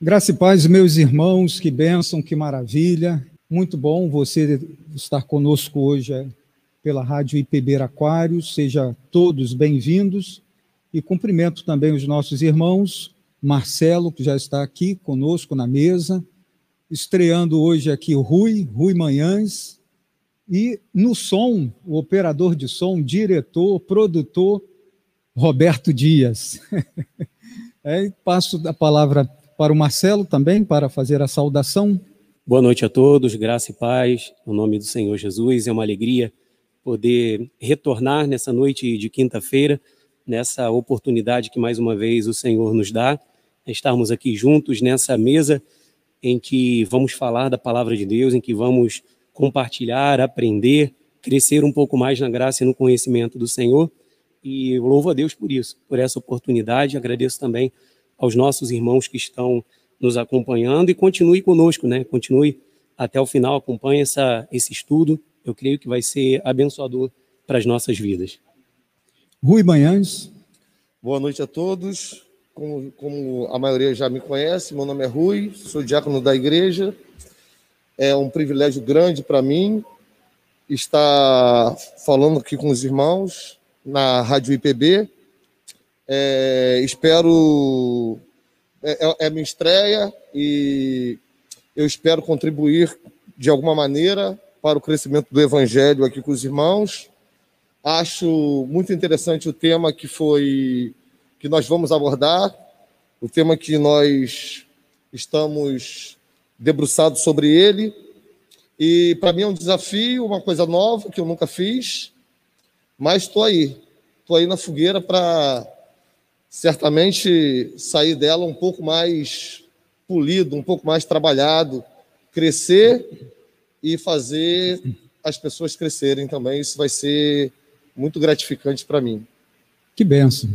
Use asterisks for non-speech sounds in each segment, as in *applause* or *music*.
Graça e paz, meus irmãos, que bênção, que maravilha. Muito bom você estar conosco hoje é, pela Rádio IPB Aquários. Seja todos bem-vindos. E cumprimento também os nossos irmãos, Marcelo, que já está aqui conosco na mesa, estreando hoje aqui o Rui, Rui Manhães, e no som, o operador de som, diretor, produtor, Roberto Dias. *laughs* é, passo a palavra para o Marcelo também, para fazer a saudação. Boa noite a todos, graça e paz, no nome do Senhor Jesus. É uma alegria poder retornar nessa noite de quinta-feira, nessa oportunidade que mais uma vez o Senhor nos dá, estarmos aqui juntos nessa mesa em que vamos falar da palavra de Deus, em que vamos compartilhar, aprender, crescer um pouco mais na graça e no conhecimento do Senhor. E louvo a Deus por isso, por essa oportunidade. Agradeço também aos nossos irmãos que estão nos acompanhando e continue conosco, né? Continue até o final, acompanhe essa, esse estudo. Eu creio que vai ser abençoador para as nossas vidas. Rui Manhães. Boa noite a todos. Como, como, a maioria já me conhece, meu nome é Rui, sou diácono da igreja. É um privilégio grande para mim estar falando aqui com os irmãos na Rádio IPB. É, espero. É, é, é minha estreia e eu espero contribuir de alguma maneira para o crescimento do evangelho aqui com os irmãos. Acho muito interessante o tema que foi que nós vamos abordar, o tema que nós estamos debruçados sobre ele. E para mim é um desafio, uma coisa nova que eu nunca fiz, mas estou aí, estou aí na fogueira para certamente sair dela um pouco mais polido, um pouco mais trabalhado, crescer e fazer as pessoas crescerem também. Isso vai ser muito gratificante para mim. Que benção.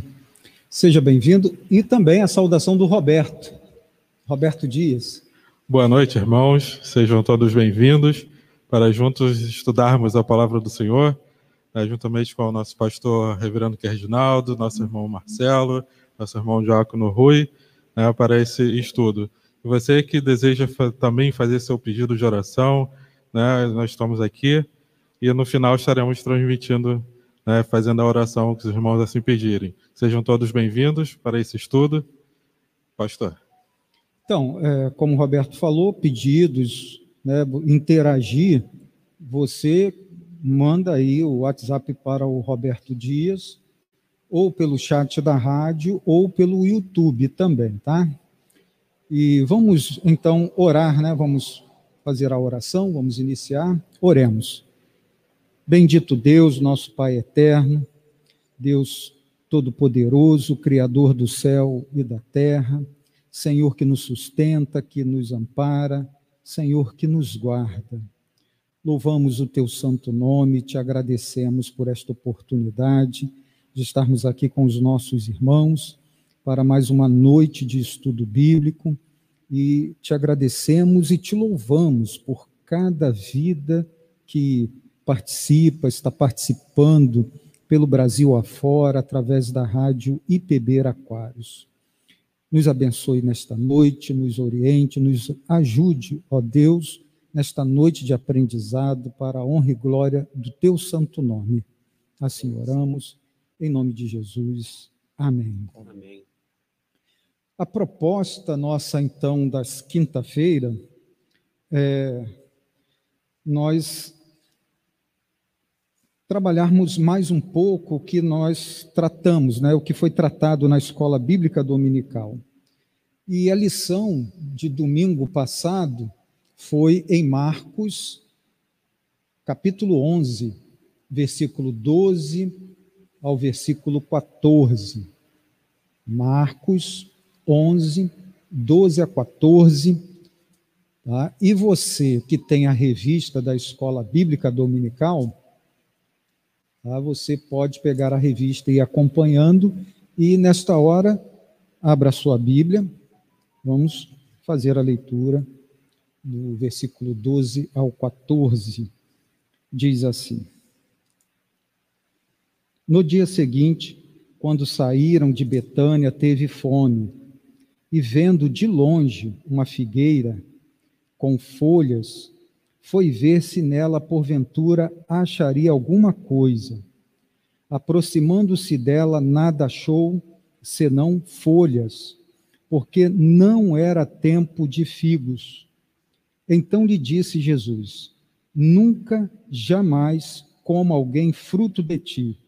Seja bem-vindo. E também a saudação do Roberto. Roberto Dias. Boa noite, irmãos. Sejam todos bem-vindos para juntos estudarmos a palavra do Senhor né, juntamente com o nosso pastor Reverendo Reginaldo, nosso irmão Marcelo, nosso irmão Diácono Rui, né, para esse estudo. E você que deseja fa também fazer seu pedido de oração, né, nós estamos aqui e no final estaremos transmitindo, né, fazendo a oração que os irmãos assim pedirem. Sejam todos bem-vindos para esse estudo. Pastor. Então, é, como o Roberto falou, pedidos, né, interagir, você manda aí o WhatsApp para o Roberto Dias, ou pelo chat da rádio, ou pelo YouTube também, tá? E vamos então orar, né? Vamos fazer a oração, vamos iniciar. Oremos. Bendito Deus, nosso Pai eterno, Deus Todo-Poderoso, Criador do céu e da terra, Senhor que nos sustenta, que nos ampara, Senhor que nos guarda. Louvamos o teu santo nome, te agradecemos por esta oportunidade de estarmos aqui com os nossos irmãos para mais uma noite de estudo bíblico e te agradecemos e te louvamos por cada vida que participa, está participando pelo Brasil afora, através da rádio IPB Aquários. Nos abençoe nesta noite, nos oriente, nos ajude, ó Deus, nesta noite de aprendizado para a honra e glória do teu santo nome. Assim oramos, em nome de Jesus. Amém. Amém. A proposta nossa, então, das quinta-feira, é nós trabalharmos mais um pouco o que nós tratamos, né, o que foi tratado na escola bíblica dominical. E a lição de domingo passado foi em Marcos, capítulo 11, versículo 12 ao versículo 14. Marcos 11, 12 a 14. Tá? E você que tem a revista da Escola Bíblica Dominical, tá? você pode pegar a revista e ir acompanhando. E nesta hora, abra sua Bíblia, vamos fazer a leitura do versículo 12 ao 14, diz assim: No dia seguinte, quando saíram de Betânia, teve fome. e vendo de longe uma figueira com folhas, foi ver se nela porventura acharia alguma coisa. Aproximando-se dela, nada achou senão folhas, porque não era tempo de figos. Então lhe disse Jesus: Nunca, jamais coma alguém fruto de ti.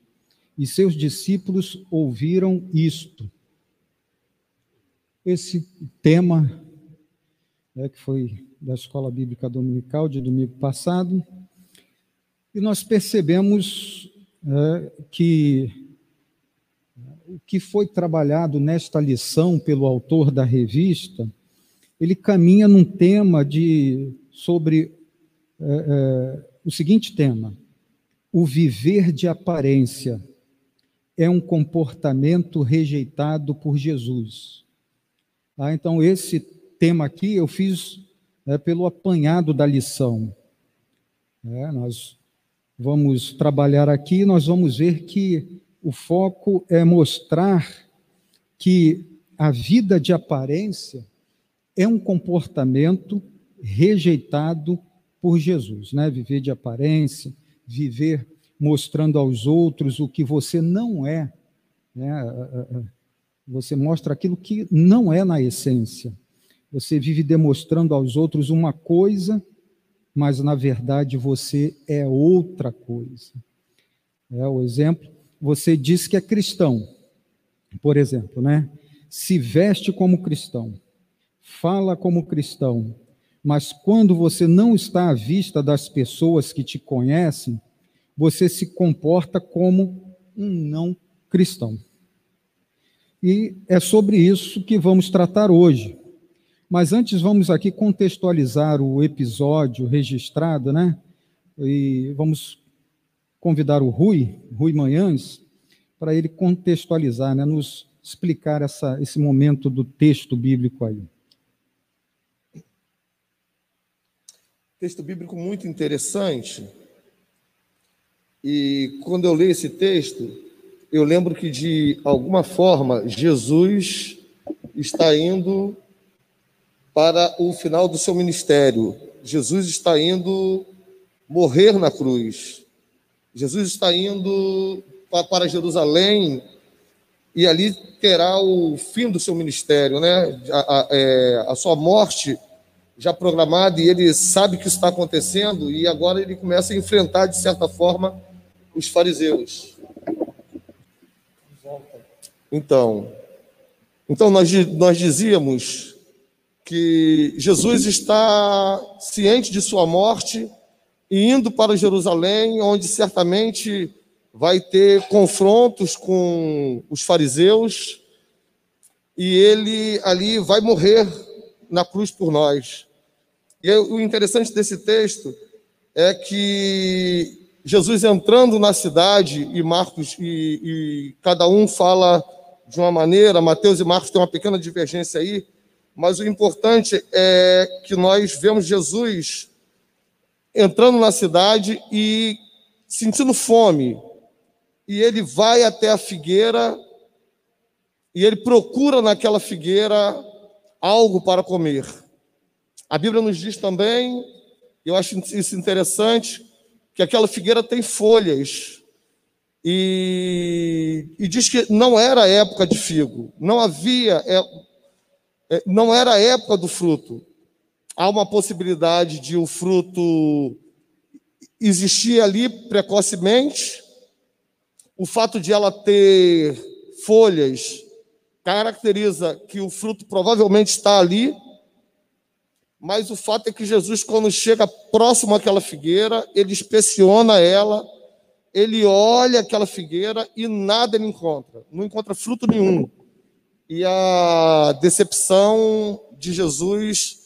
E seus discípulos ouviram isto. Esse tema, né, que foi da Escola Bíblica Dominical de domingo passado, e nós percebemos é, que o que foi trabalhado nesta lição pelo autor da revista, ele caminha num tema de sobre é, é, o seguinte tema: o viver de aparência é um comportamento rejeitado por Jesus. Ah, então, esse tema aqui eu fiz é, pelo apanhado da lição. É, nós vamos trabalhar aqui, nós vamos ver que o foco é mostrar que a vida de aparência é um comportamento rejeitado por Jesus, né? Viver de aparência, viver mostrando aos outros o que você não é, né? Você mostra aquilo que não é na essência. Você vive demonstrando aos outros uma coisa, mas na verdade você é outra coisa. É o exemplo. Você diz que é cristão, por exemplo, né? Se veste como cristão, fala como cristão, mas quando você não está à vista das pessoas que te conhecem, você se comporta como um não cristão. E é sobre isso que vamos tratar hoje. Mas antes vamos aqui contextualizar o episódio registrado, né? E vamos convidar o Rui, Rui Manhães, para ele contextualizar, né? Nos explicar essa, esse momento do texto bíblico aí. Texto bíblico muito interessante. E quando eu leio esse texto, eu lembro que, de alguma forma, Jesus está indo para o final do seu ministério. Jesus está indo morrer na cruz. Jesus está indo para Jerusalém e ali terá o fim do seu ministério, né? A, a, é, a sua morte já programada e ele sabe que está acontecendo e agora ele começa a enfrentar de certa forma os fariseus. Então, então nós, nós dizíamos que Jesus está ciente de sua morte e indo para Jerusalém, onde certamente vai ter confrontos com os fariseus e ele ali vai morrer na cruz por nós. E o interessante desse texto é que Jesus entrando na cidade e Marcos e, e cada um fala de uma maneira, Mateus e Marcos têm uma pequena divergência aí, mas o importante é que nós vemos Jesus entrando na cidade e sentindo fome. E ele vai até a figueira e ele procura naquela figueira algo para comer. A Bíblia nos diz também, eu acho isso interessante, que aquela figueira tem folhas. E, e diz que não era época de figo, não havia, é, é, não era a época do fruto. Há uma possibilidade de o fruto existir ali precocemente. O fato de ela ter folhas caracteriza que o fruto provavelmente está ali. Mas o fato é que Jesus, quando chega próximo àquela figueira, ele inspeciona ela ele olha aquela figueira e nada ele encontra, não encontra fruto nenhum. E a decepção de Jesus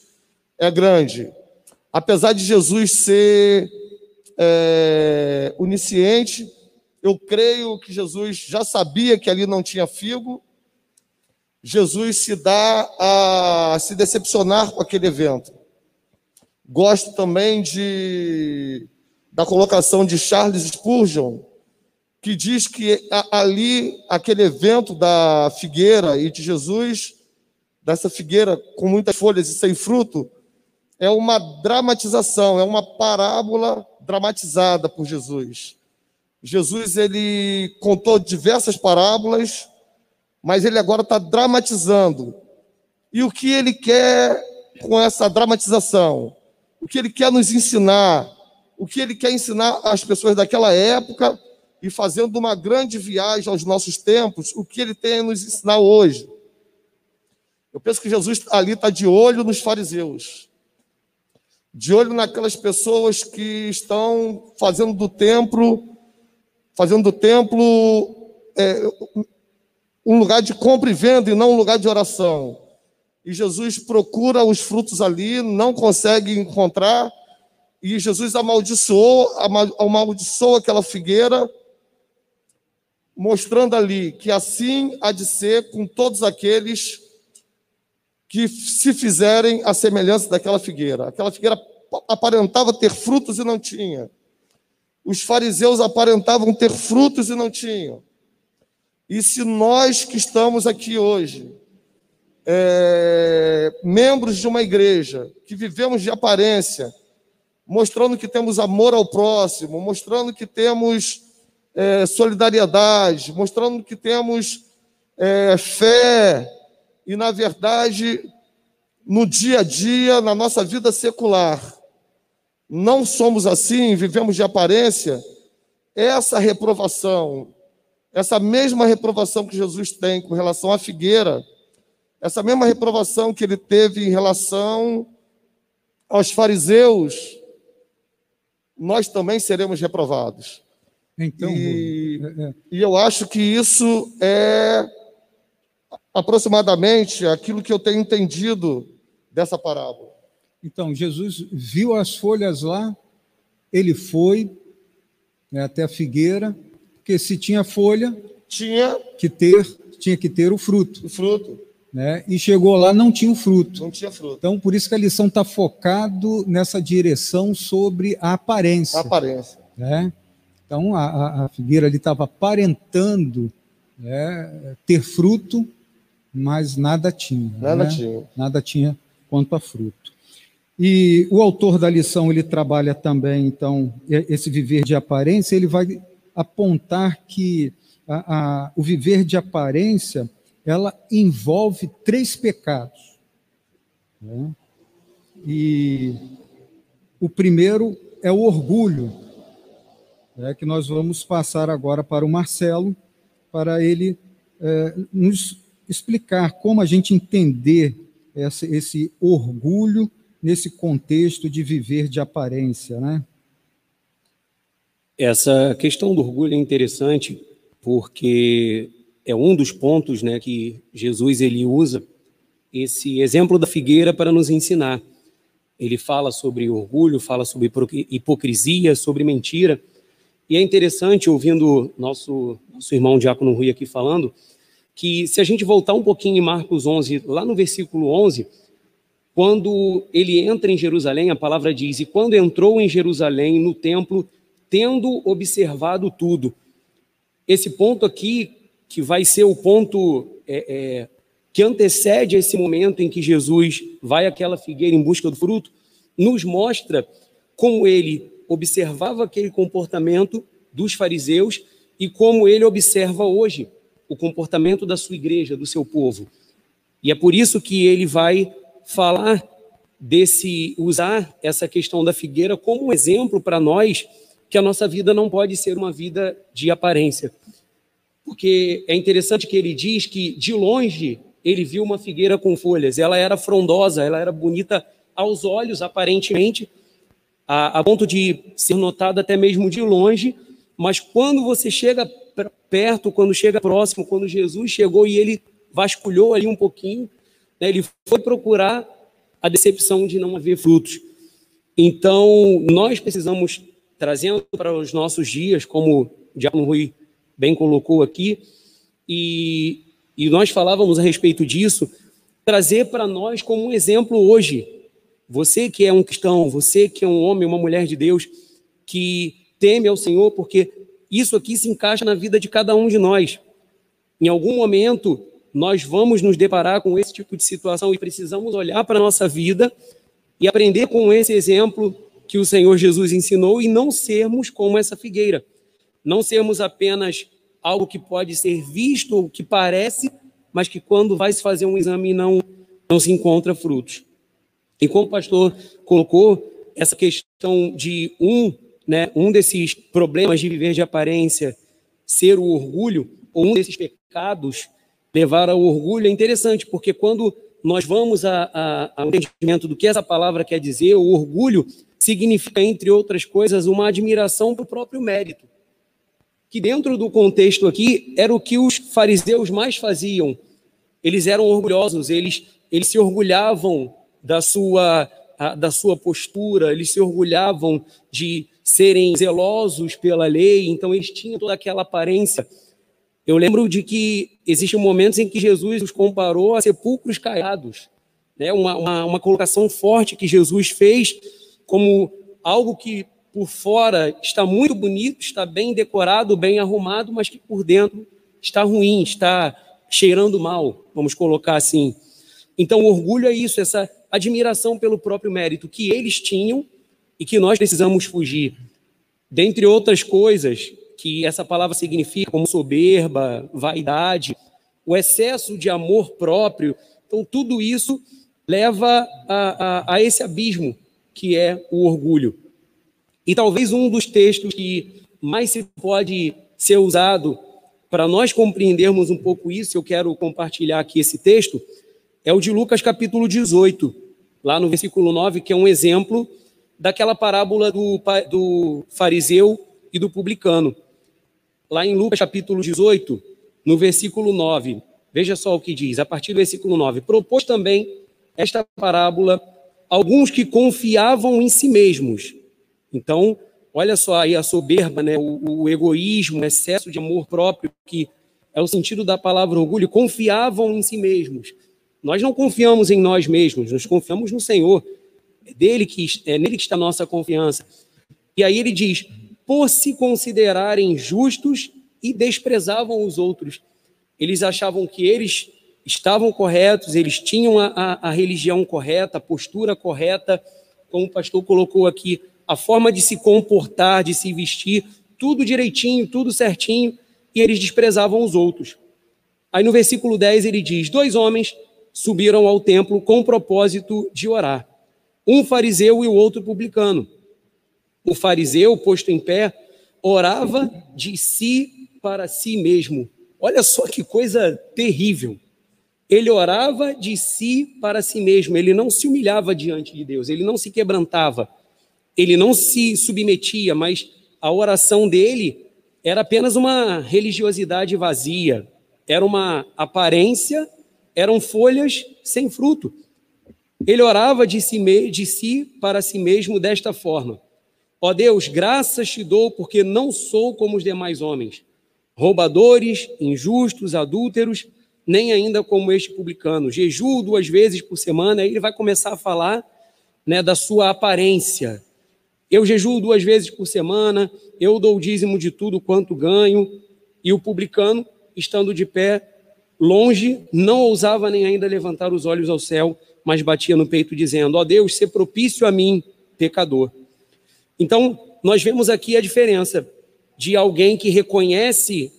é grande. Apesar de Jesus ser é, onisciente, eu creio que Jesus já sabia que ali não tinha figo. Jesus se dá a se decepcionar com aquele evento. Gosto também de da colocação de Charles Spurgeon, que diz que ali, aquele evento da figueira e de Jesus, dessa figueira com muitas folhas e sem fruto, é uma dramatização, é uma parábola dramatizada por Jesus. Jesus ele contou diversas parábolas, mas ele agora está dramatizando. E o que ele quer com essa dramatização? O que ele quer nos ensinar? O que ele quer ensinar às pessoas daquela época e fazendo uma grande viagem aos nossos tempos, o que ele tem a nos ensinar hoje? Eu penso que Jesus ali está de olho nos fariseus de olho naquelas pessoas que estão fazendo do templo, fazendo do templo é, um lugar de compra e venda e não um lugar de oração. E Jesus procura os frutos ali, não consegue encontrar, e Jesus amaldiçoou, amaldiçoou aquela figueira, mostrando ali que assim há de ser com todos aqueles que se fizerem a semelhança daquela figueira. Aquela figueira aparentava ter frutos e não tinha. Os fariseus aparentavam ter frutos e não tinham. E se nós que estamos aqui hoje, é, membros de uma igreja, que vivemos de aparência, mostrando que temos amor ao próximo, mostrando que temos é, solidariedade, mostrando que temos é, fé, e, na verdade, no dia a dia, na nossa vida secular, não somos assim, vivemos de aparência, essa reprovação, essa mesma reprovação que Jesus tem com relação à figueira, essa mesma reprovação que ele teve em relação aos fariseus, nós também seremos reprovados. Então, e, é, é. e eu acho que isso é aproximadamente aquilo que eu tenho entendido dessa parábola. Então, Jesus viu as folhas lá, ele foi né, até a figueira, porque se tinha folha, tinha que ter, tinha que ter o fruto. O fruto. Né? E chegou lá, não tinha o fruto. Não tinha fruto. Então, por isso que a lição está focado nessa direção sobre a aparência. A aparência. Né? Então, a, a figueira ali estava aparentando né, ter fruto, mas nada tinha. Nada né? tinha. Nada tinha quanto a fruto. E o autor da lição, ele trabalha também, então, esse viver de aparência, ele vai apontar que a, a, o viver de aparência, ela envolve três pecados. Né? E o primeiro é o orgulho, né, que nós vamos passar agora para o Marcelo, para ele é, nos explicar como a gente entender esse, esse orgulho nesse contexto de viver de aparência, né? Essa questão do orgulho é interessante porque é um dos pontos, né, que Jesus ele usa esse exemplo da figueira para nos ensinar. Ele fala sobre orgulho, fala sobre hipocrisia, sobre mentira. E é interessante ouvindo nosso nosso irmão Diácono Rui aqui falando, que se a gente voltar um pouquinho em Marcos 11, lá no versículo 11, quando ele entra em Jerusalém, a palavra diz: E quando entrou em Jerusalém, no templo, tendo observado tudo. Esse ponto aqui, que vai ser o ponto é, é, que antecede esse momento em que Jesus vai àquela figueira em busca do fruto, nos mostra como ele observava aquele comportamento dos fariseus e como ele observa hoje o comportamento da sua igreja, do seu povo. E é por isso que ele vai falar desse usar essa questão da figueira como um exemplo para nós que a nossa vida não pode ser uma vida de aparência. Porque é interessante que ele diz que de longe ele viu uma figueira com folhas, ela era frondosa, ela era bonita aos olhos, aparentemente, a, a ponto de ser notada até mesmo de longe, mas quando você chega perto, quando chega próximo, quando Jesus chegou e ele vasculhou ali um pouquinho, né, ele foi procurar a decepção de não haver frutos. Então, nós precisamos, trazendo para os nossos dias, como o Diácono Rui bem colocou aqui, e, e nós falávamos a respeito disso, trazer para nós como um exemplo hoje. Você que é um cristão, você que é um homem, uma mulher de Deus, que teme ao Senhor, porque isso aqui se encaixa na vida de cada um de nós. Em algum momento, nós vamos nos deparar com esse tipo de situação e precisamos olhar para a nossa vida e aprender com esse exemplo que o Senhor Jesus ensinou e não sermos como essa figueira. Não sermos apenas algo que pode ser visto ou que parece, mas que quando vai se fazer um exame não, não se encontra frutos. E como o pastor colocou, essa questão de um, né, um desses problemas de viver de aparência ser o orgulho, ou um desses pecados levar ao orgulho, é interessante, porque quando nós vamos ao entendimento do que essa palavra quer dizer, o orgulho significa, entre outras coisas, uma admiração para o próprio mérito. Que dentro do contexto aqui era o que os fariseus mais faziam. Eles eram orgulhosos, eles, eles se orgulhavam da sua, da sua postura, eles se orgulhavam de serem zelosos pela lei, então eles tinham toda aquela aparência eu lembro de que existem momentos em que Jesus os comparou a sepulcros caiados, né? uma, uma, uma colocação forte que Jesus fez como algo que por fora está muito bonito, está bem decorado, bem arrumado, mas que por dentro está ruim, está cheirando mal, vamos colocar assim. Então, orgulho é isso, essa admiração pelo próprio mérito que eles tinham e que nós precisamos fugir. Dentre outras coisas, que essa palavra significa como soberba, vaidade, o excesso de amor próprio. Então, tudo isso leva a, a, a esse abismo que é o orgulho. E talvez um dos textos que mais se pode ser usado para nós compreendermos um pouco isso, eu quero compartilhar aqui esse texto, é o de Lucas capítulo 18, lá no versículo 9, que é um exemplo daquela parábola do, do fariseu e do publicano lá em Lucas capítulo 18, no versículo 9. Veja só o que diz, a partir do versículo 9. Propôs também esta parábola alguns que confiavam em si mesmos. Então, olha só aí a soberba, né? o, o egoísmo, o excesso de amor próprio, que é o sentido da palavra orgulho, confiavam em si mesmos. Nós não confiamos em nós mesmos, nós confiamos no Senhor. É dele que é nele que está a nossa confiança. E aí ele diz: por se considerarem justos e desprezavam os outros. Eles achavam que eles estavam corretos, eles tinham a, a, a religião correta, a postura correta, como o pastor colocou aqui, a forma de se comportar, de se vestir, tudo direitinho, tudo certinho, e eles desprezavam os outros. Aí no versículo 10 ele diz: Dois homens subiram ao templo com o propósito de orar, um fariseu e o outro publicano. O fariseu, posto em pé, orava de si para si mesmo. Olha só que coisa terrível. Ele orava de si para si mesmo, ele não se humilhava diante de Deus, ele não se quebrantava, ele não se submetia, mas a oração dele era apenas uma religiosidade vazia, era uma aparência, eram folhas sem fruto. Ele orava de si, de si para si mesmo desta forma: Ó Deus, graças te dou porque não sou como os demais homens, roubadores, injustos, adúlteros, nem ainda como este publicano. Jejuo duas vezes por semana, aí ele vai começar a falar né, da sua aparência. Eu jejuo duas vezes por semana, eu dou o dízimo de tudo quanto ganho, e o publicano, estando de pé, longe, não ousava nem ainda levantar os olhos ao céu, mas batia no peito, dizendo: Ó Deus, se propício a mim, pecador. Então, nós vemos aqui a diferença de alguém que reconhece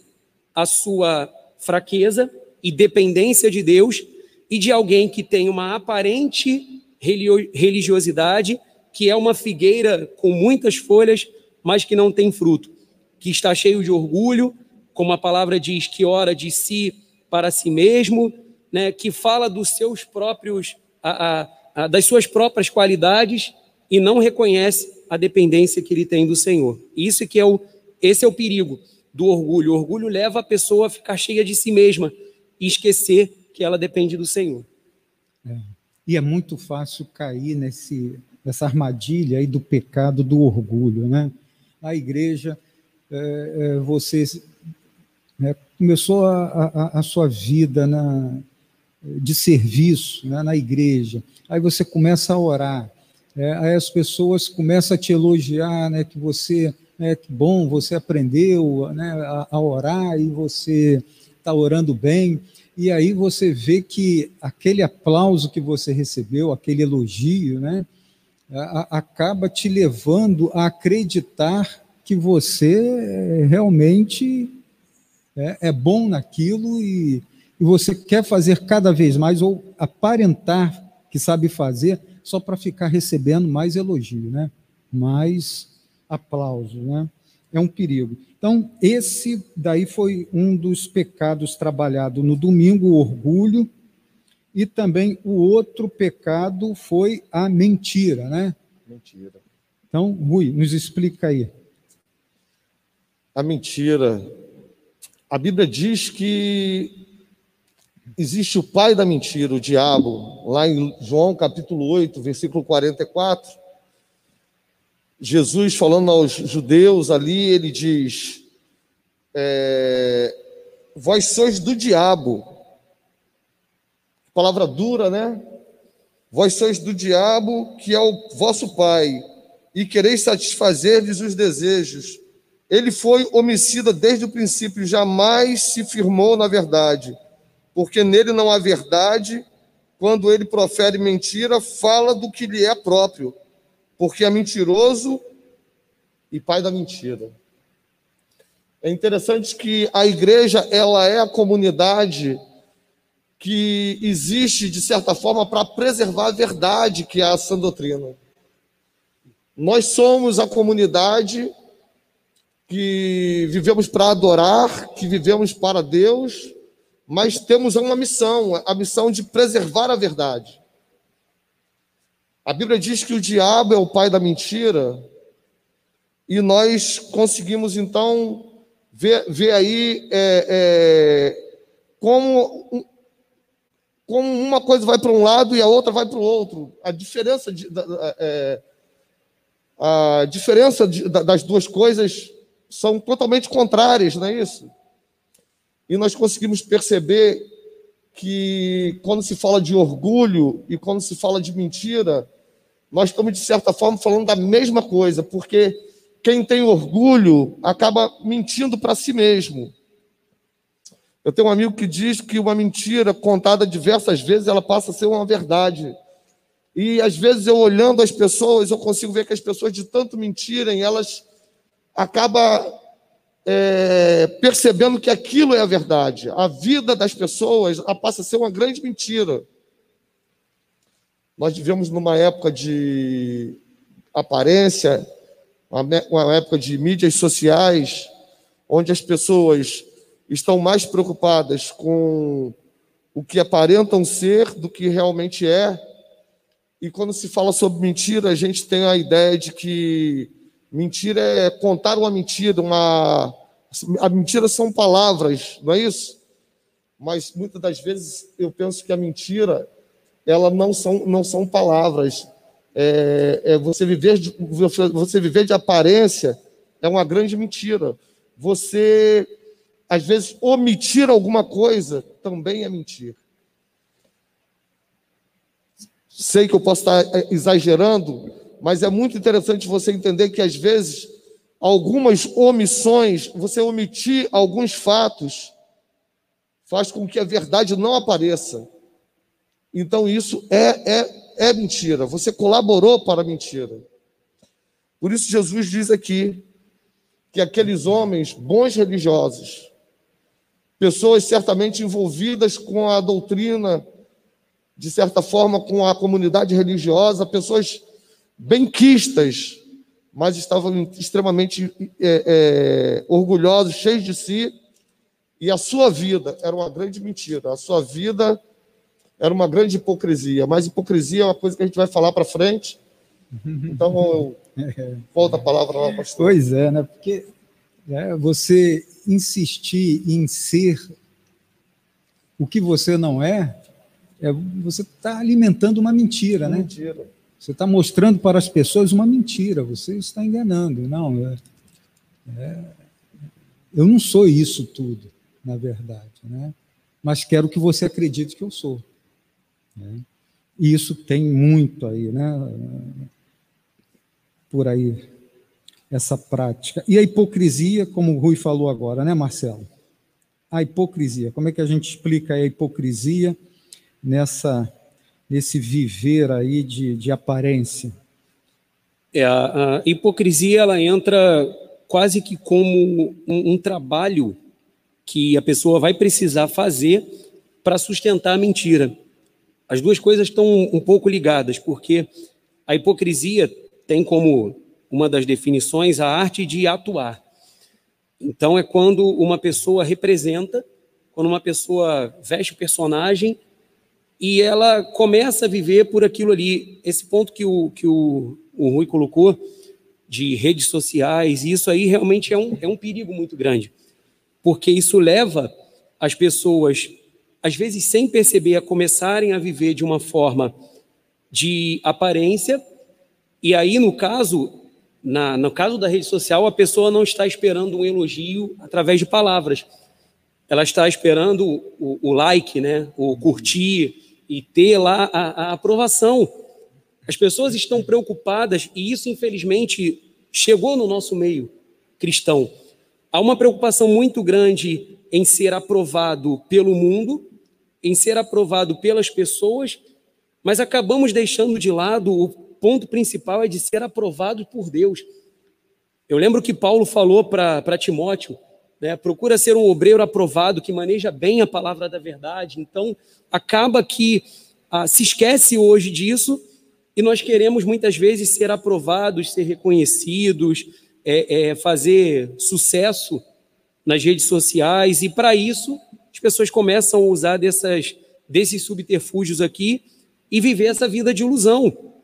a sua fraqueza e dependência de Deus e de alguém que tem uma aparente religiosidade, que é uma figueira com muitas folhas, mas que não tem fruto, que está cheio de orgulho, como a palavra diz, que ora de si para si mesmo, né, que fala dos seus próprios, a, a, a, das suas próprias qualidades e não reconhece a dependência que ele tem do Senhor. Isso que é o, esse é o perigo do orgulho. O orgulho leva a pessoa a ficar cheia de si mesma e esquecer que ela depende do Senhor. É. E é muito fácil cair nesse, nessa armadilha aí do pecado do orgulho, né? A igreja, é, é, você né, começou a, a, a, sua vida na, de serviço né, na igreja, aí você começa a orar, é, aí as pessoas começam a te elogiar, né, que você, é que bom, você aprendeu né, a, a, orar e você está orando bem, e aí você vê que aquele aplauso que você recebeu, aquele elogio, né, a, acaba te levando a acreditar que você realmente é, é bom naquilo e, e você quer fazer cada vez mais ou aparentar que sabe fazer só para ficar recebendo mais elogio, né? mais aplauso. Né? É um perigo. Então, esse daí foi um dos pecados trabalhado no domingo, o orgulho, e também o outro pecado foi a mentira, né? Mentira. Então, Rui, nos explica aí. A mentira. A Bíblia diz que existe o pai da mentira, o diabo, lá em João capítulo 8, versículo 44. Jesus falando aos judeus ali, ele diz: é, Vós sois do diabo. Palavra dura, né? Vós sois do diabo, que é o vosso pai, e quereis satisfazer-lhes os desejos. Ele foi homicida desde o princípio, jamais se firmou na verdade, porque nele não há verdade. Quando ele profere mentira, fala do que lhe é próprio porque é mentiroso e pai da mentira. É interessante que a igreja ela é a comunidade que existe de certa forma para preservar a verdade que é a sã doutrina. Nós somos a comunidade que vivemos para adorar, que vivemos para Deus, mas temos uma missão, a missão de preservar a verdade. A Bíblia diz que o diabo é o pai da mentira, e nós conseguimos então ver, ver aí é, é, como, como uma coisa vai para um lado e a outra vai para o outro. A diferença, de, é, a diferença de, das duas coisas são totalmente contrárias, não é isso? E nós conseguimos perceber que quando se fala de orgulho e quando se fala de mentira, nós estamos, de certa forma, falando da mesma coisa, porque quem tem orgulho acaba mentindo para si mesmo. Eu tenho um amigo que diz que uma mentira contada diversas vezes, ela passa a ser uma verdade. E às vezes eu olhando as pessoas, eu consigo ver que as pessoas de tanto mentirem, elas acabam é, percebendo que aquilo é a verdade. A vida das pessoas passa a ser uma grande mentira. Nós vivemos numa época de aparência, uma época de mídias sociais, onde as pessoas estão mais preocupadas com o que aparentam ser do que realmente é. E quando se fala sobre mentira, a gente tem a ideia de que mentira é contar uma mentira, uma a mentira são palavras, não é isso? Mas muitas das vezes eu penso que a mentira ela não são, não são palavras. É, é você, viver de, você viver de aparência é uma grande mentira. Você, às vezes, omitir alguma coisa também é mentir. Sei que eu posso estar é, exagerando, mas é muito interessante você entender que, às vezes, algumas omissões, você omitir alguns fatos, faz com que a verdade não apareça. Então isso é, é, é mentira. Você colaborou para a mentira. Por isso Jesus diz aqui que aqueles homens bons religiosos, pessoas certamente envolvidas com a doutrina, de certa forma com a comunidade religiosa, pessoas benquistas, mas estavam extremamente é, é, orgulhosos, cheios de si, e a sua vida era uma grande mentira. A sua vida era uma grande hipocrisia. Mas hipocrisia é uma coisa que a gente vai falar para frente. Então, *laughs* eu volto a palavra lá, pastor. Pois é, né? Porque é, você insistir em ser o que você não é, é você está alimentando uma mentira, né? Mentira. Você está mostrando para as pessoas uma mentira, você está enganando. Não, é, é, eu não sou isso tudo, na verdade, né? mas quero que você acredite que eu sou. Né? E isso tem muito aí, né? Por aí, essa prática. E a hipocrisia, como o Rui falou agora, né, Marcelo? a hipocrisia? Como é que a gente explica a hipocrisia nessa nesse viver aí de, de aparência? É, a, hipocrisia ela entra quase que como um, um trabalho que a pessoa vai precisar fazer para sustentar a mentira. As duas coisas estão um pouco ligadas, porque a hipocrisia tem como uma das definições a arte de atuar. Então, é quando uma pessoa representa, quando uma pessoa veste o personagem e ela começa a viver por aquilo ali. Esse ponto que o, que o, o Rui colocou de redes sociais, isso aí realmente é um, é um perigo muito grande, porque isso leva as pessoas, às vezes sem perceber, a começarem a viver de uma forma de aparência, e aí, no caso, na, no caso da rede social, a pessoa não está esperando um elogio através de palavras. Ela está esperando o, o like, né? o curtir e ter lá a, a aprovação. As pessoas estão preocupadas, e isso, infelizmente, chegou no nosso meio cristão. Há uma preocupação muito grande em ser aprovado pelo mundo, em ser aprovado pelas pessoas, mas acabamos deixando de lado o ponto principal é de ser aprovado por Deus. Eu lembro que Paulo falou para Timóteo, né, procura ser um obreiro aprovado, que maneja bem a palavra da verdade. Então, acaba que ah, se esquece hoje disso e nós queremos muitas vezes ser aprovados, ser reconhecidos, é, é, fazer sucesso nas redes sociais, e para isso as pessoas começam a usar dessas, desses subterfúgios aqui e viver essa vida de ilusão.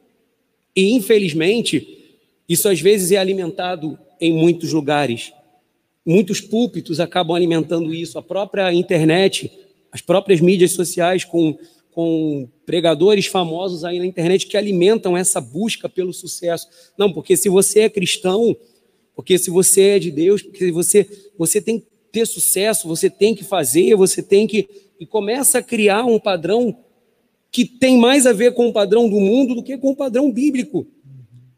E, infelizmente, isso às vezes é alimentado em muitos lugares. Muitos púlpitos acabam alimentando isso, a própria internet, as próprias mídias sociais com, com pregadores famosos aí na internet que alimentam essa busca pelo sucesso. Não, porque se você é cristão, porque se você é de Deus, porque você, você tem que ter sucesso, você tem que fazer, você tem que. E começa a criar um padrão que tem mais a ver com o padrão do mundo do que com o padrão bíblico.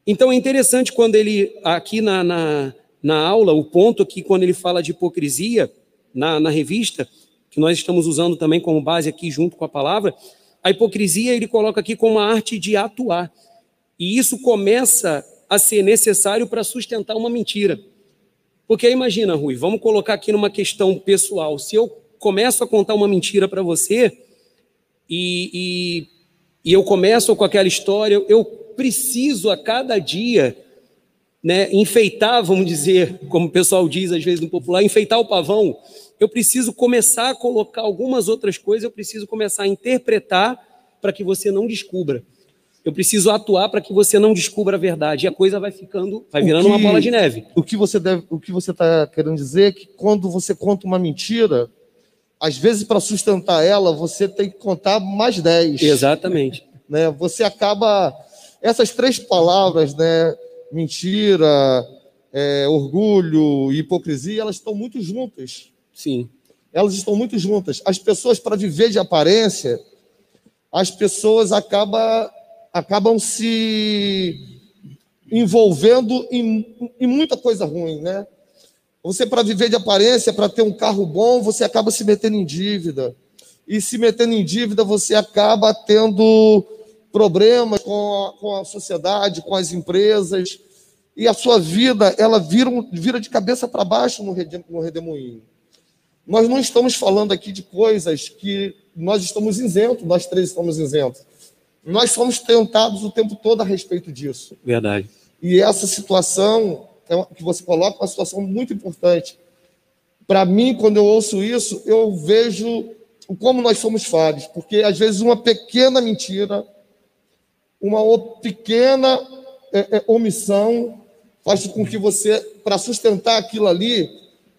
Então é interessante quando ele, aqui na, na, na aula, o ponto aqui, quando ele fala de hipocrisia, na, na revista, que nós estamos usando também como base aqui junto com a palavra, a hipocrisia ele coloca aqui como a arte de atuar. E isso começa a ser necessário para sustentar uma mentira. Porque imagina, Rui, vamos colocar aqui numa questão pessoal. Se eu começo a contar uma mentira para você, e, e, e eu começo com aquela história, eu preciso a cada dia né, enfeitar, vamos dizer, como o pessoal diz às vezes no popular, enfeitar o pavão. Eu preciso começar a colocar algumas outras coisas, eu preciso começar a interpretar para que você não descubra. Eu preciso atuar para que você não descubra a verdade. E a coisa vai ficando, vai virando que, uma bola de neve. O que você deve, o que você está querendo dizer é que quando você conta uma mentira, às vezes, para sustentar ela, você tem que contar mais 10. Exatamente. Né? Você acaba. Essas três palavras, né? Mentira, é, orgulho hipocrisia, elas estão muito juntas. Sim. Elas estão muito juntas. As pessoas, para viver de aparência, as pessoas acaba, acabam se envolvendo em, em muita coisa ruim, né? Você, para viver de aparência, para ter um carro bom, você acaba se metendo em dívida. E se metendo em dívida, você acaba tendo problemas com a, com a sociedade, com as empresas. E a sua vida, ela vira, vira de cabeça para baixo no, no redemoinho. Nós não estamos falando aqui de coisas que nós estamos isentos, nós três estamos isentos. Nós somos tentados o tempo todo a respeito disso. Verdade. E essa situação é que você coloca uma situação muito importante. Para mim, quando eu ouço isso, eu vejo como nós somos falhos, porque às vezes uma pequena mentira, uma pequena é, é, omissão faz com que você, para sustentar aquilo ali,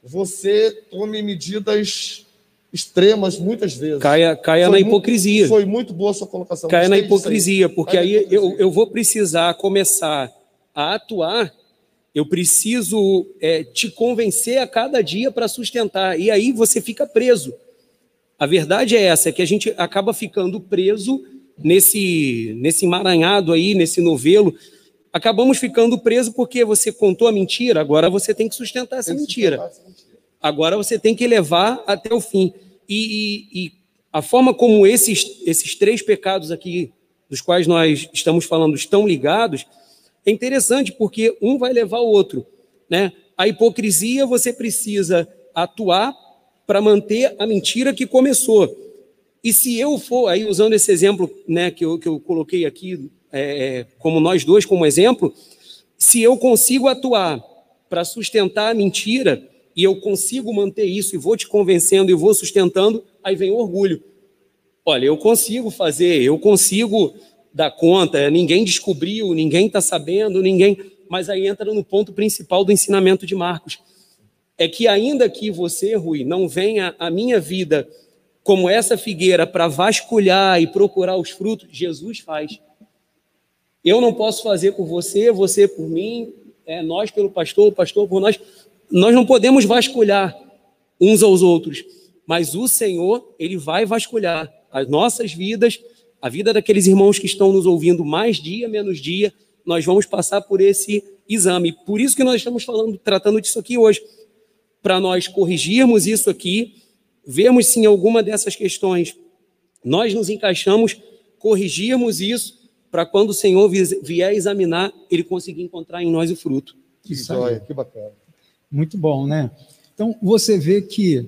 você tome medidas extremas muitas vezes. Caia, caia na hipocrisia. foi muito boa a sua colocação. Caia na hipocrisia, porque caia aí hipocrisia. Eu, eu vou precisar começar a atuar eu preciso é, te convencer a cada dia para sustentar. E aí você fica preso. A verdade é essa, é que a gente acaba ficando preso nesse, nesse emaranhado aí, nesse novelo. Acabamos ficando preso porque você contou a mentira, agora você tem que sustentar essa, mentira. sustentar essa mentira. Agora você tem que levar até o fim. E, e, e a forma como esses, esses três pecados aqui, dos quais nós estamos falando, estão ligados, é interessante porque um vai levar o outro. Né? A hipocrisia, você precisa atuar para manter a mentira que começou. E se eu for, aí usando esse exemplo né, que, eu, que eu coloquei aqui, é, como nós dois como exemplo, se eu consigo atuar para sustentar a mentira, e eu consigo manter isso, e vou te convencendo e vou sustentando, aí vem o orgulho. Olha, eu consigo fazer, eu consigo dar conta, ninguém descobriu, ninguém está sabendo, ninguém. Mas aí entra no ponto principal do ensinamento de Marcos. É que ainda que você, Rui, não venha a minha vida como essa figueira para vasculhar e procurar os frutos, Jesus faz. Eu não posso fazer por você, você por mim, é, nós pelo pastor, o pastor por nós. Nós não podemos vasculhar uns aos outros, mas o Senhor, ele vai vasculhar as nossas vidas, a vida daqueles irmãos que estão nos ouvindo mais dia, menos dia, nós vamos passar por esse exame. Por isso que nós estamos falando, tratando disso aqui hoje, para nós corrigirmos isso aqui, vermos se em alguma dessas questões nós nos encaixamos, corrigirmos isso, para quando o Senhor vier examinar, ele conseguir encontrar em nós o fruto. Que joia, que bacana. Muito bom, né? Então, você vê que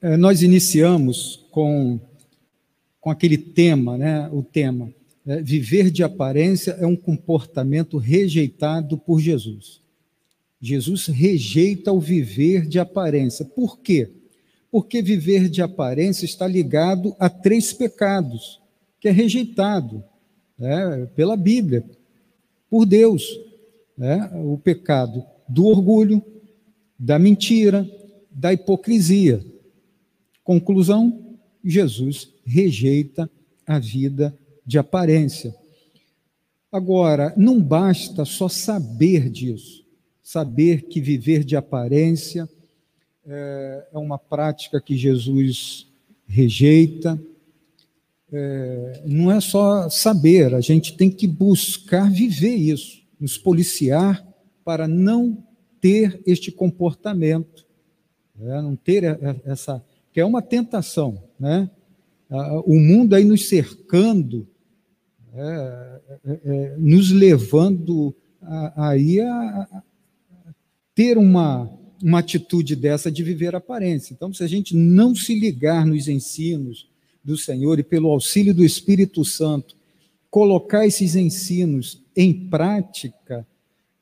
eh, nós iniciamos com, com aquele tema, né? O tema, é, viver de aparência é um comportamento rejeitado por Jesus. Jesus rejeita o viver de aparência. Por quê? Porque viver de aparência está ligado a três pecados, que é rejeitado né, pela Bíblia, por Deus. Né, o pecado do orgulho, da mentira, da hipocrisia. Conclusão: Jesus rejeita a vida de aparência. Agora, não basta só saber disso, saber que viver de aparência é, é uma prática que Jesus rejeita. É, não é só saber, a gente tem que buscar viver isso, nos policiar para não ter este comportamento, né? não ter essa, que é uma tentação, né? O mundo aí nos cercando, é, é, é, nos levando a, aí a, a, ter uma, uma atitude dessa de viver aparência. Então, se a gente não se ligar nos ensinos do Senhor e pelo auxílio do Espírito Santo, colocar esses ensinos em prática,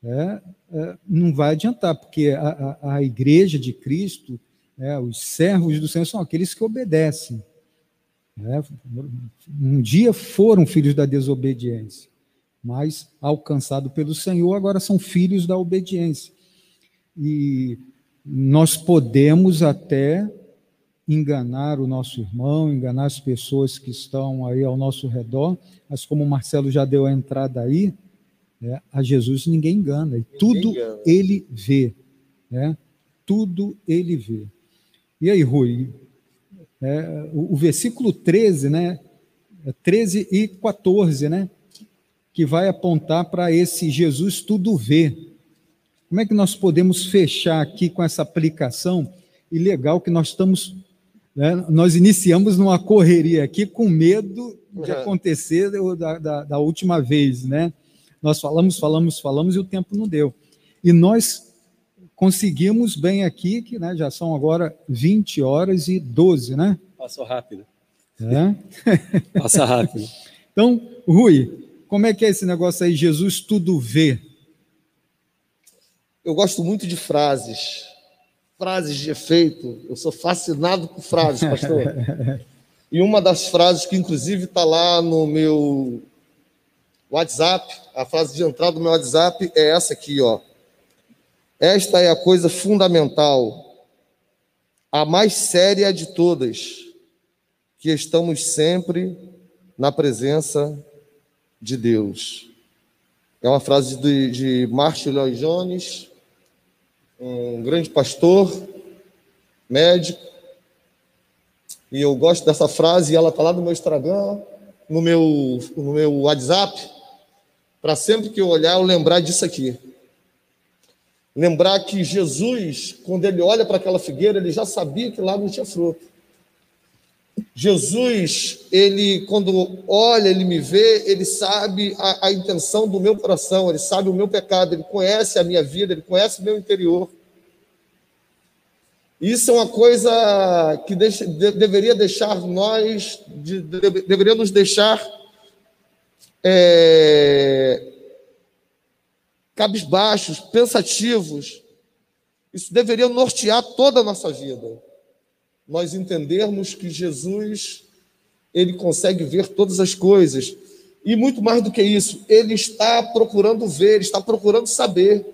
é, é, não vai adiantar, porque a, a, a igreja de Cristo, é, os servos do Senhor, são aqueles que obedecem. É, um dia foram filhos da desobediência, mas alcançados pelo Senhor, agora são filhos da obediência. E nós podemos até enganar o nosso irmão, enganar as pessoas que estão aí ao nosso redor, mas como o Marcelo já deu a entrada aí, né? A Jesus ninguém engana, e ninguém tudo engana. ele vê. Né? Tudo ele vê. E aí, Rui, é, o, o, versículo 13, né? 13 é e 14, né? Que vai apontar para esse Jesus tudo vê. Como é que nós podemos fechar aqui com essa aplicação? E legal que nós estamos né? Nós iniciamos numa correria aqui com medo de é. acontecer da, da, da, última vez, né? Nós falamos, falamos, falamos e o tempo não deu. E nós conseguimos bem aqui, que né, já são agora 20 horas e 12, né? Passou rápido. É? Passa rápido. *laughs* então, Rui, como é que é esse negócio aí? Jesus tudo vê. Eu gosto muito de frases, frases de efeito. Eu sou fascinado por frases, pastor. *laughs* e uma das frases que, inclusive, está lá no meu WhatsApp, a frase de entrada do meu WhatsApp é essa aqui, ó. Esta é a coisa fundamental, a mais séria de todas, que estamos sempre na presença de Deus. É uma frase de, de Martin Lloyd Jones, um grande pastor, médico, e eu gosto dessa frase, e ela está lá no meu Instagram, no meu, no meu WhatsApp, para sempre que eu olhar, eu lembrar disso aqui. Lembrar que Jesus, quando ele olha para aquela figueira, ele já sabia que lá não tinha fruto. Jesus, ele, quando olha, ele me vê, ele sabe a, a, intenção do meu coração, ele sabe o meu pecado, ele conhece a minha vida, ele conhece o meu interior. Isso é uma coisa que deixa, de, deveria deixar nós, de, de, deveria nos deixar é, cabisbaixos, pensativos. Isso deveria nortear toda a nossa vida nós entendermos que Jesus, ele consegue ver todas as coisas. E muito mais do que isso, ele está procurando ver, está procurando saber,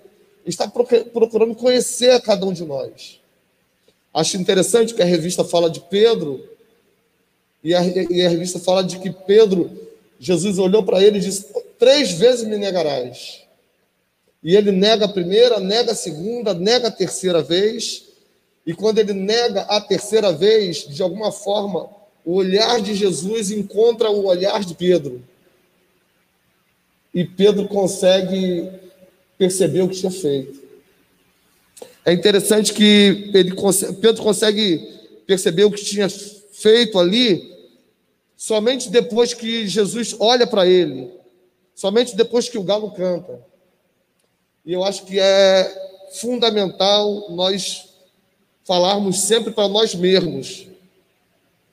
está procurando conhecer a cada um de nós. Acho interessante que a revista fala de Pedro, e a, e a revista fala de que Pedro, Jesus olhou para ele e disse: Três vezes me negarás. E ele nega a primeira, nega a segunda, nega a terceira vez, e quando ele nega a terceira vez, de alguma forma, o olhar de Jesus encontra o olhar de Pedro. E Pedro consegue perceber o que tinha feito. É interessante que ele, Pedro consegue perceber o que tinha feito ali somente depois que Jesus olha para ele, somente depois que o galo canta. E eu acho que é fundamental nós falarmos sempre para nós mesmos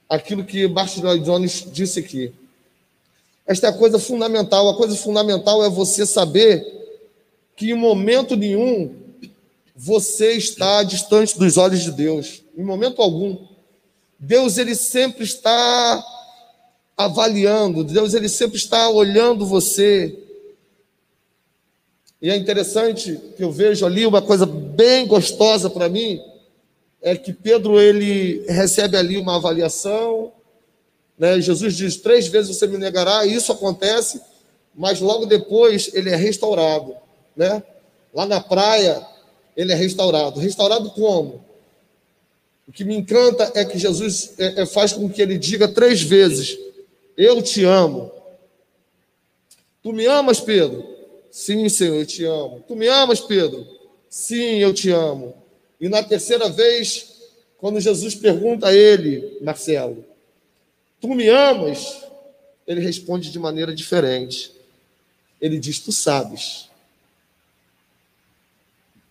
aquilo que Martin Lloyd Jones disse aqui. Esta é a coisa fundamental. A coisa fundamental é você saber que em momento nenhum você está distante dos olhos de Deus. Em momento algum. Deus ele sempre está avaliando, Deus ele sempre está olhando você. E é interessante que eu vejo ali uma coisa bem gostosa para mim, é que Pedro ele recebe ali uma avaliação, né? Jesus diz três vezes você me negará, e isso acontece, mas logo depois ele é restaurado, né? Lá na praia ele é restaurado. Restaurado como? O que me encanta é que Jesus é, é, faz com que ele diga três vezes: Eu te amo. Tu me amas, Pedro? Sim, Senhor, eu te amo. Tu me amas, Pedro? Sim, eu te amo. E na terceira vez, quando Jesus pergunta a ele, Marcelo, tu me amas? Ele responde de maneira diferente. Ele diz: Tu sabes.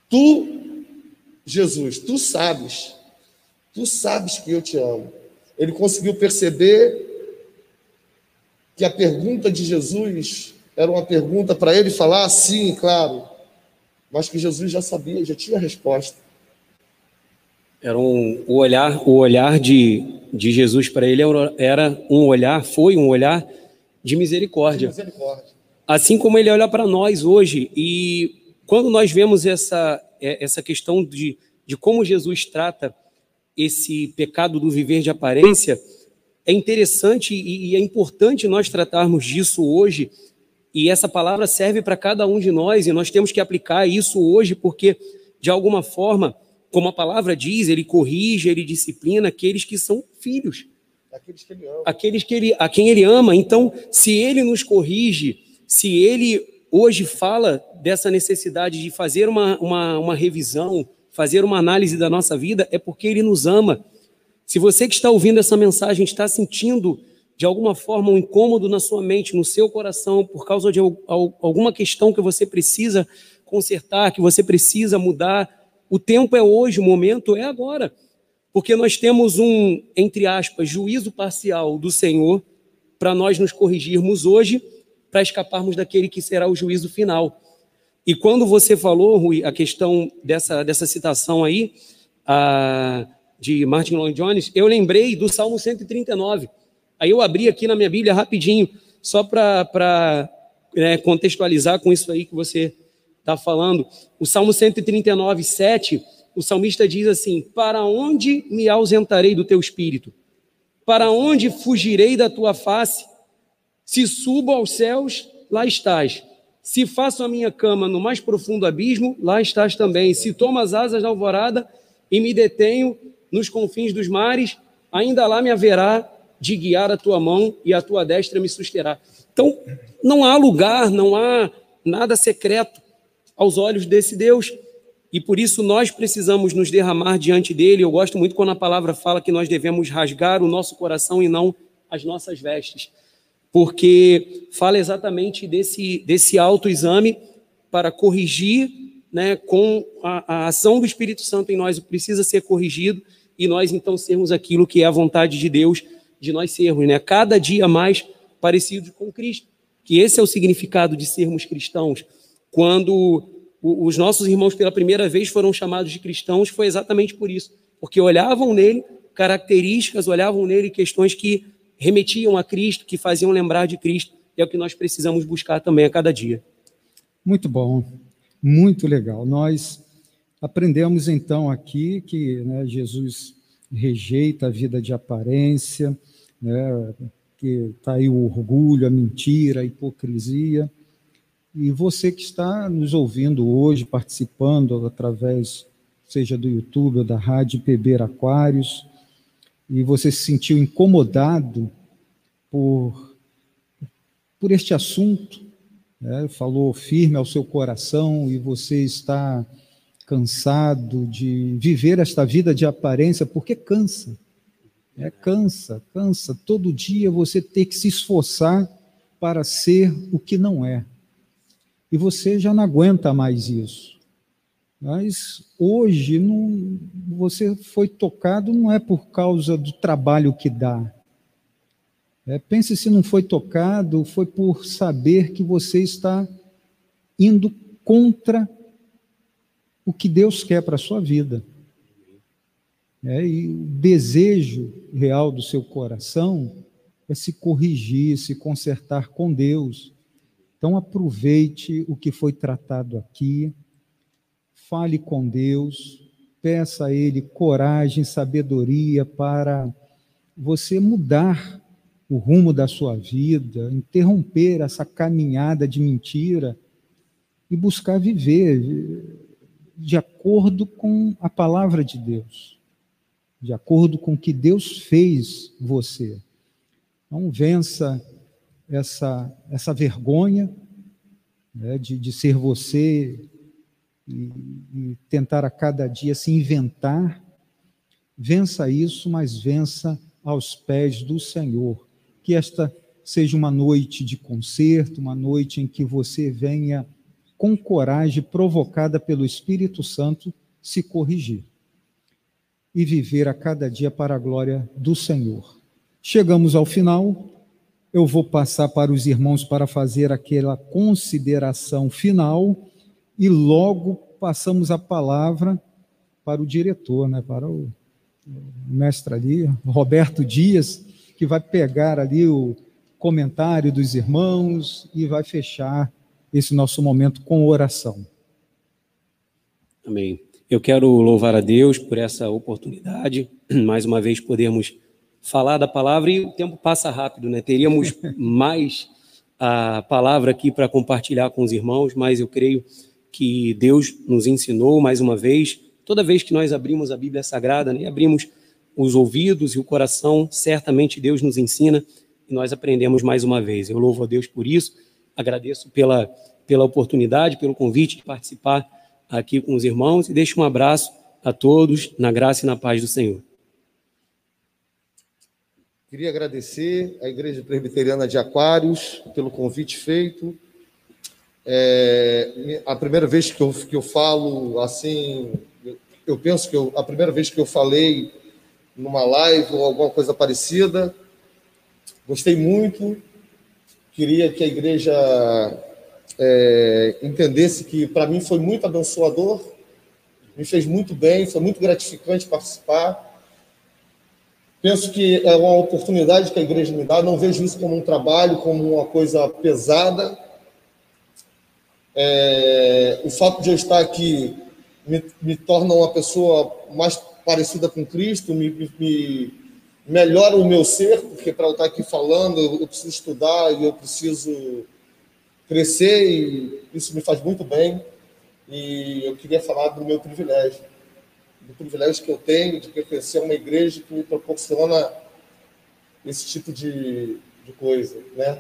Tu, Jesus, tu sabes. Tu sabes que eu te amo. Ele conseguiu perceber que a pergunta de Jesus era uma pergunta para ele falar, sim, claro, mas que Jesus já sabia, já tinha a resposta. Era um, o olhar, o olhar de, de Jesus para ele era um olhar, foi um olhar de misericórdia. De misericórdia. Assim como ele olha para nós hoje. E quando nós vemos essa, é, essa questão de, de como Jesus trata esse pecado do viver de aparência, é interessante e, e é importante nós tratarmos disso hoje. E essa palavra serve para cada um de nós, e nós temos que aplicar isso hoje, porque, de alguma forma, como a palavra diz, ele corrige, ele disciplina aqueles que são filhos. Aqueles que ele ama. Aqueles que ele, a quem ele ama. Então, se ele nos corrige, se ele hoje fala dessa necessidade de fazer uma, uma, uma revisão, fazer uma análise da nossa vida, é porque ele nos ama. Se você que está ouvindo essa mensagem está sentindo de alguma forma um incômodo na sua mente, no seu coração, por causa de alguma questão que você precisa consertar, que você precisa mudar, o tempo é hoje, o momento é agora. Porque nós temos um, entre aspas, juízo parcial do Senhor para nós nos corrigirmos hoje, para escaparmos daquele que será o juízo final. E quando você falou, Rui, a questão dessa, dessa citação aí, a, de Martin Lloyd Jones, eu lembrei do Salmo 139. Aí eu abri aqui na minha Bíblia rapidinho, só para é, contextualizar com isso aí que você está falando. O Salmo 139, 7, o salmista diz assim: Para onde me ausentarei do teu espírito? Para onde fugirei da tua face? Se subo aos céus, lá estás. Se faço a minha cama no mais profundo abismo, lá estás também. Se tomo as asas da alvorada e me detenho nos confins dos mares, ainda lá me haverá de guiar a tua mão e a tua destra me susterá. Então, não há lugar, não há nada secreto aos olhos desse Deus. e por isso nós precisamos nos derramar diante dele. Eu gosto muito quando a palavra fala que nós devemos rasgar o nosso coração e não as nossas vestes, porque fala exatamente desse, desse autoexame para corrigir né, com a, a ação do Espírito Santo em nós, precisa ser corrigido e nós então sermos aquilo que é a vontade de Deus de nós sermos, né? Cada dia mais parecidos com Cristo. Que esse é o significado de sermos cristãos. Quando os nossos irmãos pela primeira vez foram chamados de cristãos, foi exatamente por isso, porque olhavam nele características, olhavam nele questões que remetiam a Cristo, que faziam lembrar de Cristo, e é o que nós precisamos buscar também a cada dia. Muito bom, muito legal. Nós aprendemos então aqui que né, Jesus rejeita a vida de aparência, né, que está aí o orgulho, a mentira, a hipocrisia. E você que está nos ouvindo hoje, participando através, seja do YouTube ou da Rádio PB Aquários, e você se sentiu incomodado por, por este assunto, né, falou firme ao seu coração e você está cansado de viver esta vida de aparência, porque cansa. É, cansa, cansa. Todo dia você tem que se esforçar para ser o que não é. E você já não aguenta mais isso. Mas hoje não, você foi tocado não é por causa do trabalho que dá. É, pense se não foi tocado, foi por saber que você está indo contra o que Deus quer para a sua vida. É, e o desejo real do seu coração é se corrigir, se consertar com Deus. Então, aproveite o que foi tratado aqui, fale com Deus, peça a Ele coragem, sabedoria para você mudar o rumo da sua vida, interromper essa caminhada de mentira e buscar viver de acordo com a palavra de Deus, de acordo com o que Deus fez você. Então, vença essa, essa vergonha né, de, de ser você e, e tentar a cada dia se inventar. Vença isso, mas vença aos pés do Senhor. Que esta seja uma noite de concerto, uma noite em que você venha com coragem provocada pelo Espírito Santo, se corrigir e viver a cada dia para a glória do Senhor. Chegamos ao final. Eu vou passar para os irmãos para fazer aquela consideração final e logo passamos a palavra para o diretor, né, para o mestre ali, Roberto Dias, que vai pegar ali o comentário dos irmãos e vai fechar esse nosso momento com oração. Amém. Eu quero louvar a Deus por essa oportunidade, mais uma vez podermos falar da palavra e o tempo passa rápido, né? Teríamos *laughs* mais a palavra aqui para compartilhar com os irmãos, mas eu creio que Deus nos ensinou mais uma vez, toda vez que nós abrimos a Bíblia Sagrada, né, abrimos os ouvidos e o coração, certamente Deus nos ensina e nós aprendemos mais uma vez. Eu louvo a Deus por isso agradeço pela, pela oportunidade, pelo convite de participar aqui com os irmãos e deixo um abraço a todos na graça e na paz do Senhor. Queria agradecer à Igreja Presbiteriana de Aquários pelo convite feito. É, a primeira vez que eu, que eu falo assim, eu, penso que eu, a primeira vez que eu falei numa live ou alguma coisa parecida, gostei muito, Queria que a igreja é, entendesse que, para mim, foi muito abençoador, me fez muito bem, foi muito gratificante participar. Penso que é uma oportunidade que a igreja me dá, não vejo isso como um trabalho, como uma coisa pesada. É, o fato de eu estar aqui me, me torna uma pessoa mais parecida com Cristo, me, me, melhora o meu ser, porque para eu estar aqui falando, eu preciso estudar e eu preciso crescer, e isso me faz muito bem. E eu queria falar do meu privilégio, do privilégio que eu tenho de pertencer a uma igreja que me proporciona esse tipo de, de coisa, né?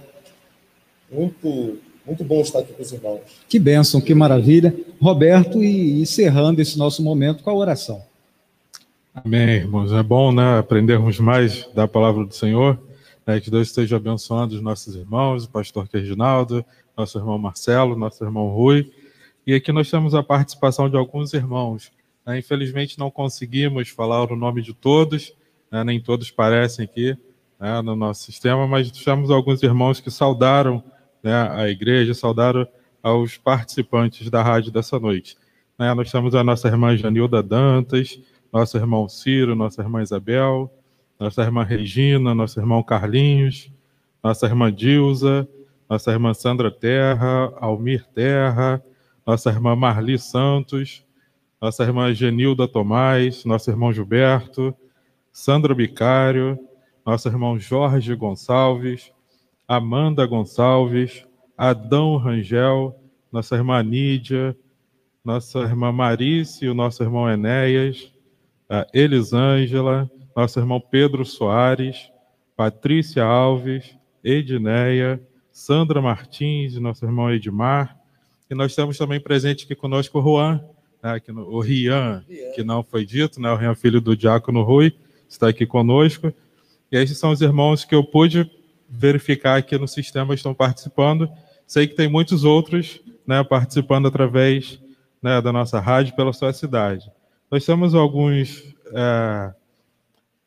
Muito, Muito bom estar aqui com os irmãos. Que bênção, que maravilha. Roberto, e encerrando esse nosso momento com a oração. Amém, irmãos. É bom né, aprendermos mais da palavra do Senhor. Né, que Deus esteja abençoando os nossos irmãos, o pastor Reginaldo, nosso irmão Marcelo, nosso irmão Rui. E aqui nós temos a participação de alguns irmãos. Né, infelizmente não conseguimos falar o nome de todos, né, nem todos parecem aqui né, no nosso sistema, mas temos alguns irmãos que saudaram né, a igreja, saudaram aos participantes da rádio dessa noite. Né, nós temos a nossa irmã Janilda Dantas, nosso irmão Ciro, nossa irmã Isabel, nossa irmã Regina, nosso irmão Carlinhos, nossa irmã Dilza, nossa irmã Sandra Terra, Almir Terra, nossa irmã Marli Santos, nossa irmã Genilda Tomás, nosso irmão Gilberto, Sandra Bicário, nosso irmão Jorge Gonçalves, Amanda Gonçalves, Adão Rangel, nossa irmã Nídia, nossa irmã Marice e o nosso irmão Enéas, a Elisângela, nosso irmão Pedro Soares, Patrícia Alves, Edneia, Sandra Martins, nosso irmão Edmar, e nós temos também presente aqui conosco o Juan, né, que no, o Rian, que não foi dito, né, o Rian, filho do diácono Rui, está aqui conosco. E esses são os irmãos que eu pude verificar aqui no sistema estão participando. Sei que tem muitos outros né, participando através né, da nossa rádio pela sua cidade. Nós temos alguns é,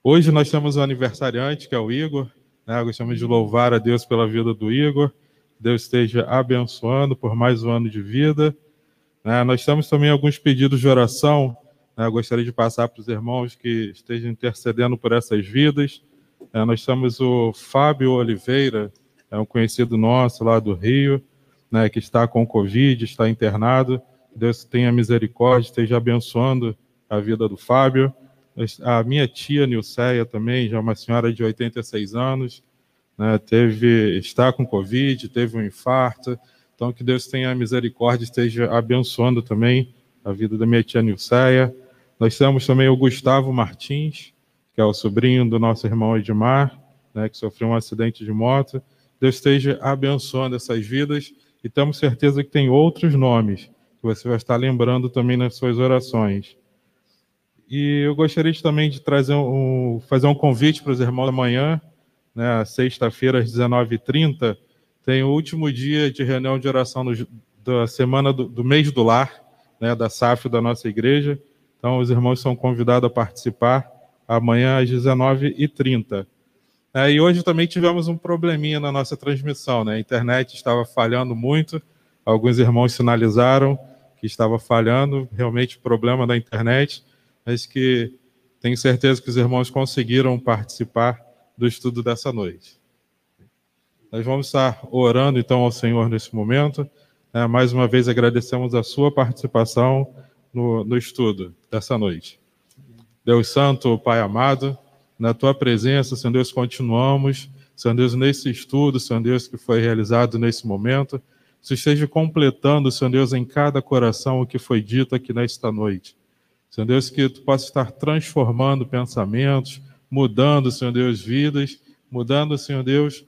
Hoje nós temos um aniversariante, que é o Igor. Né? Gostamos de louvar a Deus pela vida do Igor. Deus esteja abençoando por mais um ano de vida. Né? Nós temos também alguns pedidos de oração. Né? Gostaria de passar para os irmãos que estejam intercedendo por essas vidas. É, nós temos o Fábio Oliveira, é um conhecido nosso lá do Rio, né, que está com Covid, está internado. Deus tenha misericórdia, esteja abençoando a vida do Fábio. A minha tia Nilceia também, já uma senhora de 86 anos, né, teve, está com Covid, teve um infarto. Então, que Deus tenha misericórdia, esteja abençoando também a vida da minha tia Nilceia. Nós temos também o Gustavo Martins, que é o sobrinho do nosso irmão Edmar, né, que sofreu um acidente de moto. Deus esteja abençoando essas vidas e temos certeza que tem outros nomes que você vai estar lembrando também nas suas orações. E eu gostaria também de trazer um, fazer um convite para os irmãos amanhã, né, sexta-feira, às 19h30, tem o último dia de reunião de oração no, da semana do, do, mês do lar, né, da SAF da nossa igreja. Então, os irmãos são convidados a participar amanhã às 19h30. É, e hoje também tivemos um probleminha na nossa transmissão, né? A internet estava falhando muito, alguns irmãos sinalizaram que estava falhando, realmente problema da internet mas que tenho certeza que os irmãos conseguiram participar do estudo dessa noite. Nós vamos estar orando então ao Senhor nesse momento. Né? Mais uma vez agradecemos a sua participação no, no estudo dessa noite. Deus Santo, Pai amado, na tua presença, Senhor Deus, continuamos, Senhor Deus, nesse estudo, Senhor Deus, que foi realizado nesse momento, se esteja completando, Senhor Deus, em cada coração o que foi dito aqui nesta noite. Senhor Deus, que tu possa estar transformando pensamentos, mudando, Senhor Deus, vidas, mudando, Senhor Deus,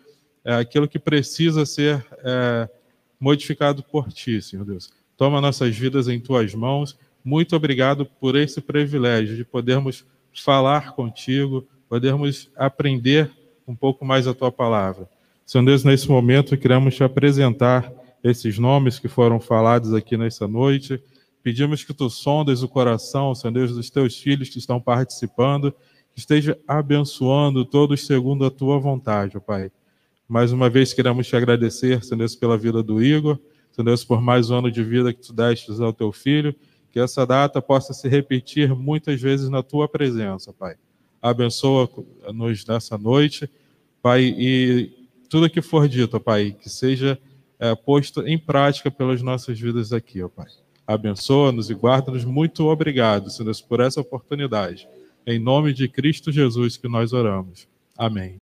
é, aquilo que precisa ser é, modificado por ti, Senhor Deus. Toma nossas vidas em tuas mãos. Muito obrigado por esse privilégio de podermos falar contigo, podermos aprender um pouco mais a tua palavra. Senhor Deus, nesse momento queremos te apresentar esses nomes que foram falados aqui nessa noite Pedimos que tu sondes o coração, Senhor Deus, dos teus filhos que estão participando, que esteja abençoando todos segundo a tua vontade, ó Pai. Mais uma vez queremos te agradecer, Senhor Deus, pela vida do Igor, Senhor Deus, por mais um ano de vida que tu deste ao teu filho, que essa data possa se repetir muitas vezes na tua presença, Pai. Abençoa-nos nessa noite, Pai, e tudo que for dito, Pai, que seja é, posto em prática pelas nossas vidas aqui, ó Pai abençoa-nos e guarda-nos. Muito obrigado, Senhor, por essa oportunidade. Em nome de Cristo Jesus que nós oramos. Amém.